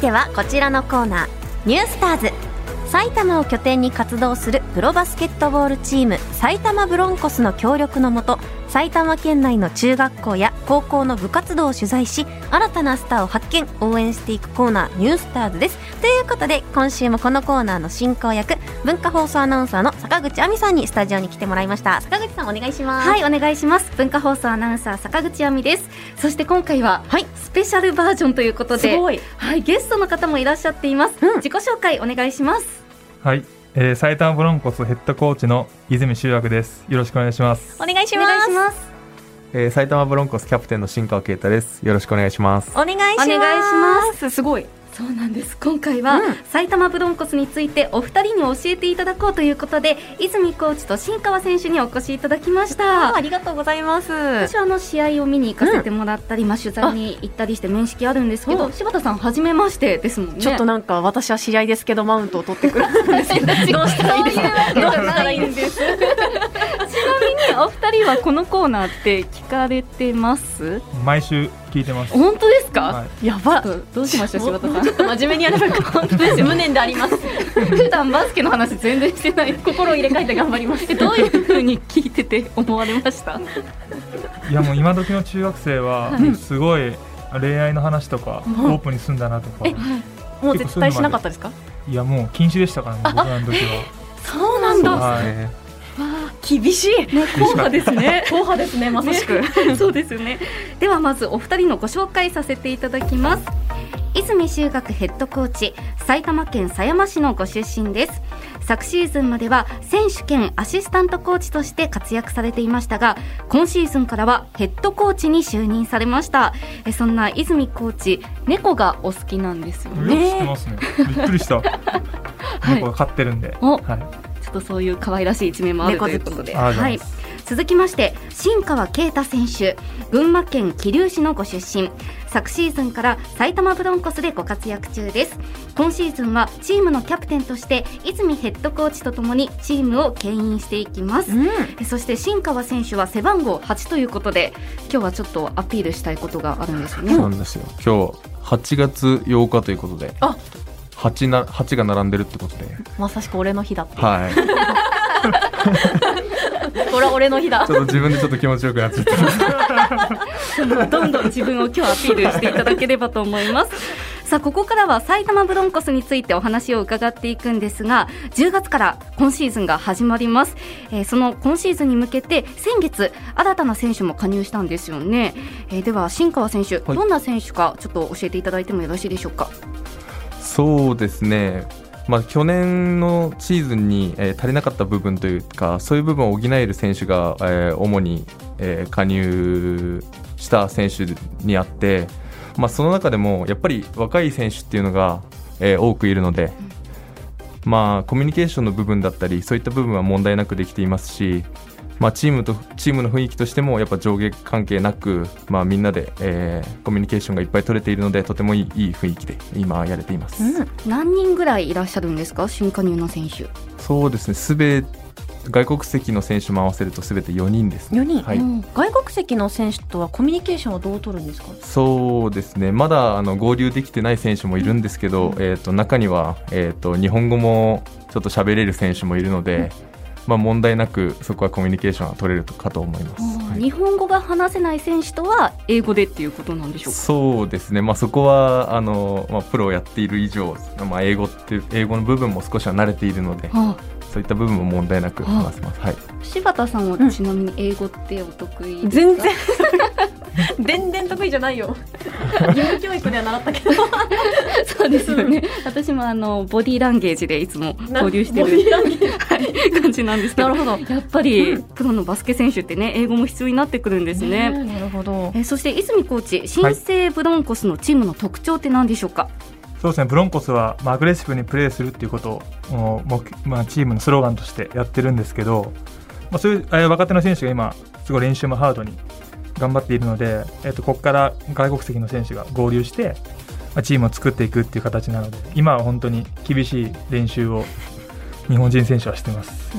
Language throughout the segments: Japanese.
てはこちらのコーナーニュースターズ。埼玉を拠点に活動するプロバスケットボールチーム埼玉ブロンコスの協力のもと埼玉県内の中学校や高校の部活動を取材し新たなスターを発見応援していくコーナー「ニュースターズ」です。ということで今週もこのコーナーの進行役文化放送アナウンサーの坂口亜美さんにスタジオに来てもらいました。坂口さんお願いします。はいお願いします。文化放送アナウンサー坂口亜美です。そして今回は、はい、スペシャルバージョンということではい、ゲストの方もいらっしゃっています、うん、自己紹介お願いします。はいえー、埼玉ブロンコスヘッドコーチの泉修学です。よろしくお願いします。お願いします。えー、埼玉ブロンコスキャプテンの新川啓太です。よろしくお願いします。お願いします。お願いします。すごいそうなんです。今回は、うん、埼玉ブロンコスについてお二人に教えていただこうということで泉コーチと新川選手にお越しいただきました。ありがとうございます。私はあの試合を見に行かせてもらったり、うん、まあ、取材に行ったりして面識あるんですけど柴田さん初めましてですもんね。ちょっとなんか私は知り合いですけどマウントを取ってくるんですけどどうしたらいいですかど。うしたらいいんですちなみにお二人はこのコーナーって聞かれてます？毎週聞いてます。本当ですか、はい、やば。どうしましょう柴田さん？ちょっと真面目にやれば本当です無念であります。普段バスケの話全然してない。心を入れ替えて頑張ります。どういうふうに聞いてて思われました？いやもう今時の中学生はすごい恋愛の話とかオープンにすんだなとか、もう絶対しなかったですか？いやもう禁止でしたからね僕らの時は。そうなんだ、はい厳しい、ね、硬派ですね。硬派ですねまさしく、ね、そうですよね。ではまずお二人のご紹介させていただきます。泉修学ヘッドコーチ埼玉県狭山市のご出身です。昨シーズンまでは選手兼アシスタントコーチとして活躍されていましたが今シーズンからはヘッドコーチに就任されました。えそんな泉コーチ猫がお好きなんですよね。知ってますね。びっくりした。猫が飼ってるんで、はいちょっとそういう可愛らしい一面もあるということで、はい、続きまして新川啓太選手。群馬県桐生市のご出身。昨シーズンから埼玉ブロンコスでご活躍中です。今シーズンはチームのキャプテンとして泉ヘッドコーチとともにチームを牽引していきます、うん、そして新川選手は背番号8ということで今日はちょっとアピールしたいことがあるんですよね。そうなんですよ。今日8月8日ということで。あ八な八が並んでるってことで。まさしく俺の日だって。はい。これは俺の日だ。ちょっと自分でちょっと気持ちよくなっちゃった。どんどん自分を今日アピールしていただければと思います。さあここからは埼玉ブロンコスについてお話を伺っていくんですが10月から今シーズンが始まります、えー、その今シーズンに向けて先月新たな選手も加入したんですよね、えー、では新川選手、はい、どんな選手かちょっと教えていただいてもよろしいでしょうか？そうですね、まあ、去年のシーズンに、えー、足りなかった部分というかそういう部分を補える選手が、えー、主に、えー、加入した選手にあって、まあ、その中でもやっぱり若い選手っていうのが、えー、多くいるので、まあ、コミュニケーションの部分だったりそういった部分は問題なくできていますし、まあ、チームとチームの雰囲気としてもやっぱ上下関係なく、まあ、みんなで、えー、コミュニケーションがいっぱい取れているのでとてもいいいい雰囲気で今やれています、うん、何人ぐらいいらっしゃるんですか？新加入の選手。そうですね。すべ外国籍の選手も合わせるとすべて4人ですね。4人、はい、うん、外国籍の選手とはコミュニケーションはどう取るんですか？そうですね。まだあの合流できてない選手もいるんですけど、うん、えーと、中には、えーと、日本語もちょっと喋れる選手もいるので、まあ、問題なくそこはコミュニケーションは取れるかと思います、はい、日本語が話せない選手とは英語でっていうことなんでしょうか？そうですね、まあ、そこはあの、まあ、プロをやっている以上、まあ、英語って英語の部分も少しは慣れているので、はあ。そういった部分も問題なく話せます。はい。柴田さんはちなみに英語ってお得意、うん、全然 全然得意じゃないよ。義務教育では習ったけど。そうですよね。私もあのボディーランゲージでいつも交流してる はい、感じなんですけど。なるほど。やっぱり、うん、プロのバスケ選手ってね英語も必要になってくるんですね。なるほど。えそして泉コーチ新生ブロンコスのチームの特徴って何でしょうか？はいそうですねブロンコスは、まあ、アグレッシブにプレーするっていうことをまあ、チームのスローガンとしてやってるんですけど、まあ、そういう若手の選手が今すごい練習もハードに頑張っているので、えー、とここから外国籍の選手が合流して、まあ、チームを作っていくっていう形なので今は本当に厳しい練習を日本人選手はしてます。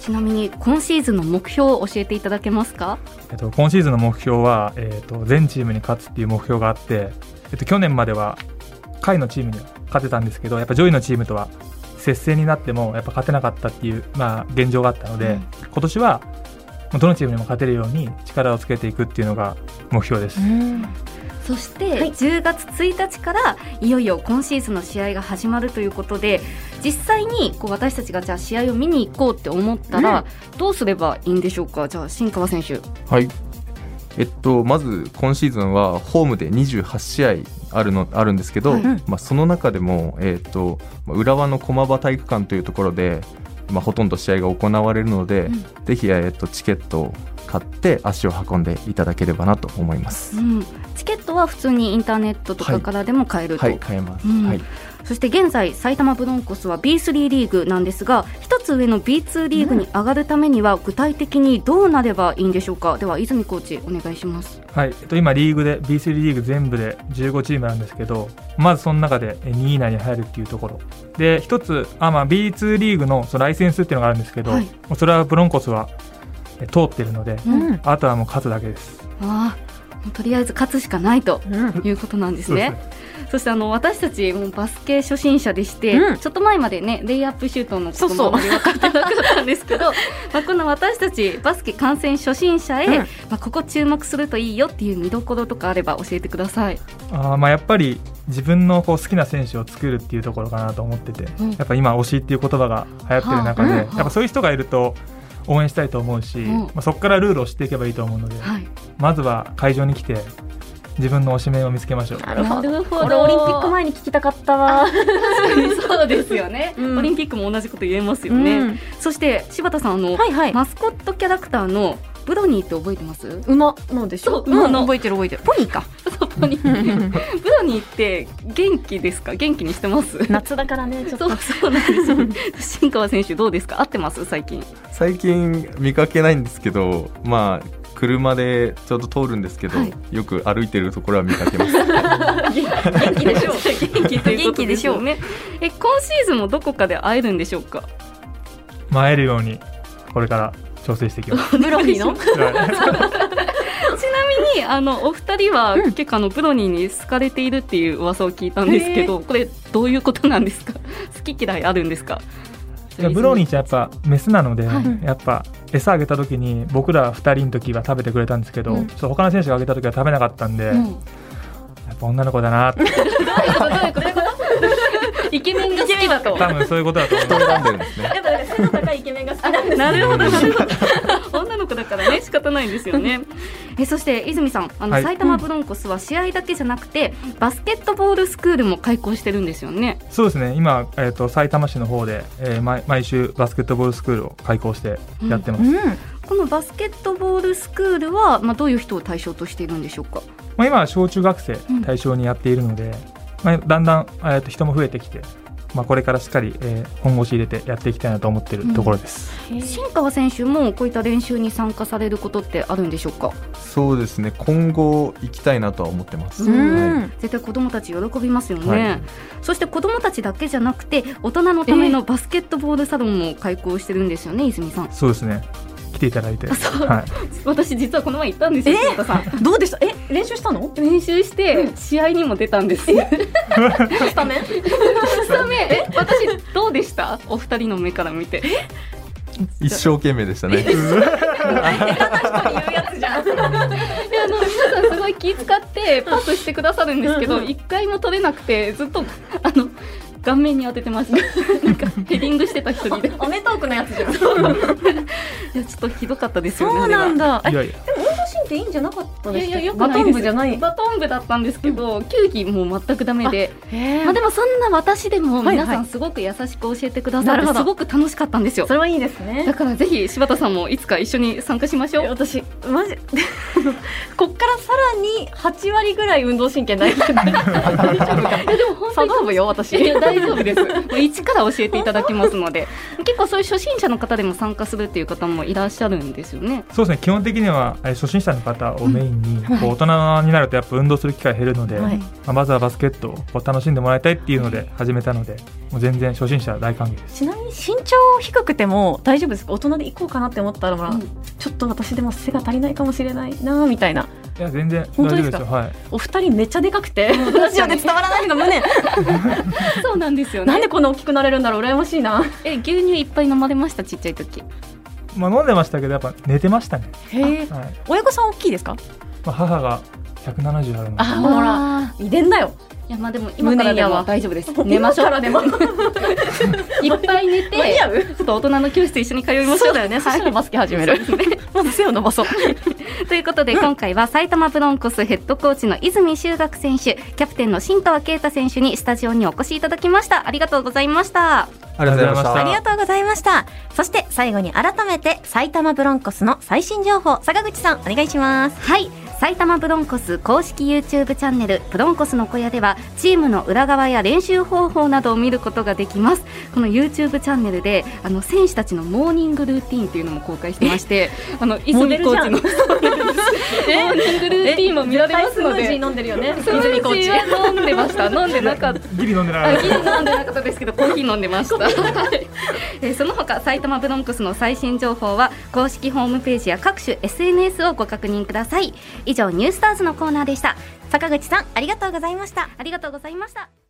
ちなみに今シーズンの目標を教えていただけますか、えっと、今シーズンの目標は、えっと、全チームに勝つっていう目標があって、えっと、去年までは下位のチームには勝てたんですけどやっぱ上位のチームとは接戦になってもやっぱ勝てなかったっていう、まあ、現状があったので、うん、今年はどのチームにも勝てるように力をつけていくっていうのが目標です。そして10月1日からいよいよ今シーズンの試合が始まるということで実際にこう私たちがじゃあ試合を見に行こうって思ったらどうすればいいんでしょうか？じゃあ新川選手。はい。えっと、まず今シーズンはホームで28試合あるのあるんですけど、はい、まあ、その中でも、えっと、浦和の駒場体育館というところで、まあ、ほとんど試合が行われるので、うん、ぜひ、えっと、チケットを買って足を運んでいただければなと思います、うん、チケットは普通にインターネットとかからでも買えると、はい、はい、買えます、うん、はいそして現在埼玉ブロンコスは B3 リーグなんですが一つ上の B2 リーグに上がるためには具体的にどうなればいいんでしょうか？では泉コーチお願いします。はい、えっと、今リーグで B3 リーグ全部で15チームなんですけどまずその中で2位以内に入るっていうところ。で一つあ、まあ、B2 リーグのそのライセンスっていうのがあるんですけど、はい、それはブロンコスは通ってるので、うん、あとはもう勝つだけです。ああとりあえず勝つしかないということなんですね。うんそしてあの私たちもバスケ初心者でして、うん、ちょっと前までねレイアップシュートのことも分かってなかったんですけど まあこの私たちバスケ観戦初心者へ、うん、まあ、ここ注目するといいよっていう見どころとかあれば教えてください。あまあやっぱり自分のこう好きな選手を作るっていうところかなと思ってて、うん、やっぱ今推しっていう言葉が流行ってる中で、はあ、やっぱそういう人がいると応援したいと思うし、まあ、そこからルールを知っていけばいいと思うので、はい、まずは会場に来て自分の推しメンを見つけましょう。なるほど。俺オリンピック前に聞きたかったわ。そうですよね、うん、オリンピックも同じこと言えますよね、うん、そして柴田さんあの、はいはい、マスコットキャラクターのブロニーって覚えてます？馬のでしょ？馬の。覚えてる覚えてる。ポニーか。ポニー。ブロニーって元気ですか？元気にしてます？夏だからねそうそうなんです 新川選手どうですか？合ってます？最近。最近見かけないんですけどまあ車でちょうど通るんですけど、はい、よく歩いてるところは見かけます。元気でしょう。元気ということでしょうね。え今シーズンもどこかで会えるんでしょうか？会えるようにこれから調整していきます。ブロニーの？ちなみにあのお二人は、結構あのブロニーに好かれているっていう噂を聞いたんですけど、これどういうことなんですか？好き嫌いあるんですか？ブロニーちゃんやっぱメスなので、はい、やっぱ餌あげた時に僕ら2人の時は食べてくれたんですけど、うん、他の選手があげた時は食べなかったんで、うん、やっぱ女の子だなって。イケメンが好きだと。多分そういうことだと思う。選んでるんですね。やっぱ背の高いイケメンが好きなんです、ね。なるほどなるほど。女の子だからね仕方ないんですよね。えそして泉さんあの、はい、埼玉ブロンコスは試合だけじゃなくて、バスケットボールスクールも開校してるんですよね。そうですね。今えっ、ー、と埼玉市の方で、えー、毎毎週バスケットボールスクールを開校してやってます。うんうんこのバスケットボールスクールは、まあ、どういう人を対象としているんでしょうか、まあ、今は小中学生対象にやっているので、うん、まあ、だんだん、えー、と人も増えてきてまあ、これからしっかり、えー、本腰入れてやっていきたいなと思っているところです、うん、新川選手もこういった練習に参加されることってあるんでしょうか？そうですね。今後行きたいなとは思ってます、はい、絶対子どもたち喜びますよね、はい、そして子どもたちだけじゃなくて大人のためのバスケットボールサロンも開講してるんですよね、泉さん。そうですね来ていただいて、はい、私実はこの前行ったんですよ、え？ー、どうでした？え？練習したの？練習して試合にも出たんです。スタメン？スタメン。え？私どうでした？お二人の目から見て。一生懸命でしたね。下手な人に言うやつじゃん。いやあの皆さんすごい気遣ってパスしてくださるんですけど、一回も取れなくてずっとあの顔面に当ててました なんかヘディングしてた人にアメトークのやつじゃん。いやちょっとひどかったですよねそうなんだ。いやいや。でも運動神経いいんじゃなかったですか？いやいやバトン部じゃない。バトン部だったんですけど、うん、球技も全くダメで。まあでもそんな私でも皆さんすごく優しく教えてくださって、すごく楽しかったんですよ。それはいいですね。だからぜひ柴田さんもいつか一緒に参加しましょう。私マジ こっからさらに8割ぐらい運動神経ない。大丈夫かいやでも本当に よ私。大丈夫です。一から教えていただきますので、結構そういう初心者の方でも参加するっていう方もいらっしゃるんですよね。そうですね。基本的には初心者の方をメインに、こう大人になるとやっぱ運動する機会減るので、はい、まあ、まずはバスケットを楽しんでもらいたいっていうので始めたので、もう全然初心者大歓迎です。ちなみに身長低くても大丈夫ですか。大人で行こうかなって思ったら、うん、ちょっと私でも背が足りないかもしれないなみたいな。いや全然本当ですかはい、お二人めっちゃでかくてラジオで伝わらないのが無念そうなんですよねなんでこんな大きくなれるんだろう羨ましいなえ牛乳いっぱい飲まれましたちっちゃい時まあ飲んでましたけどやっぱ寝てましたねへえ、はい、親御さん大きいですか？まあ母が170あるのあほら遺伝だよいやまあでも今からでも大丈夫です。寝ましょう。いっぱい寝て、ちょっと大人の教室一緒に通いましょう。そうだよね。そしたらバスケ始める。まず背を伸ばそう。ということで今回は埼玉ブロンコスヘッドコーチの泉修学選手、キャプテンの新川圭太選手にスタジオにお越しいただきました。ありがとうございました。ありがとうございました。ありがとうございました。そして最後に改めて埼玉ブロンコスの最新情報、坂口さんお願いします。はい。埼玉ブロンコス公式 YouTube チャンネルブロンコスの小屋ではチームの裏側や練習方法などを見ることができますこの YouTube チャンネルであの選手たちのモーニングルーティンというのも公開してまして あの泉コーチのニングルーティンも見られますので。飲んでるよ。ね泉コーチ。は飲んでました。飲んでなかった。ギリ飲んでなかった。ギリ飲んでなかったですけどコーヒー飲んでました。えその他埼玉ブロンコスの最新情報は公式ホームページや各種 SNS をご確認ください。以上ニュースターズのコーナーでした。坂口さんありがとうございました。ありがとうございました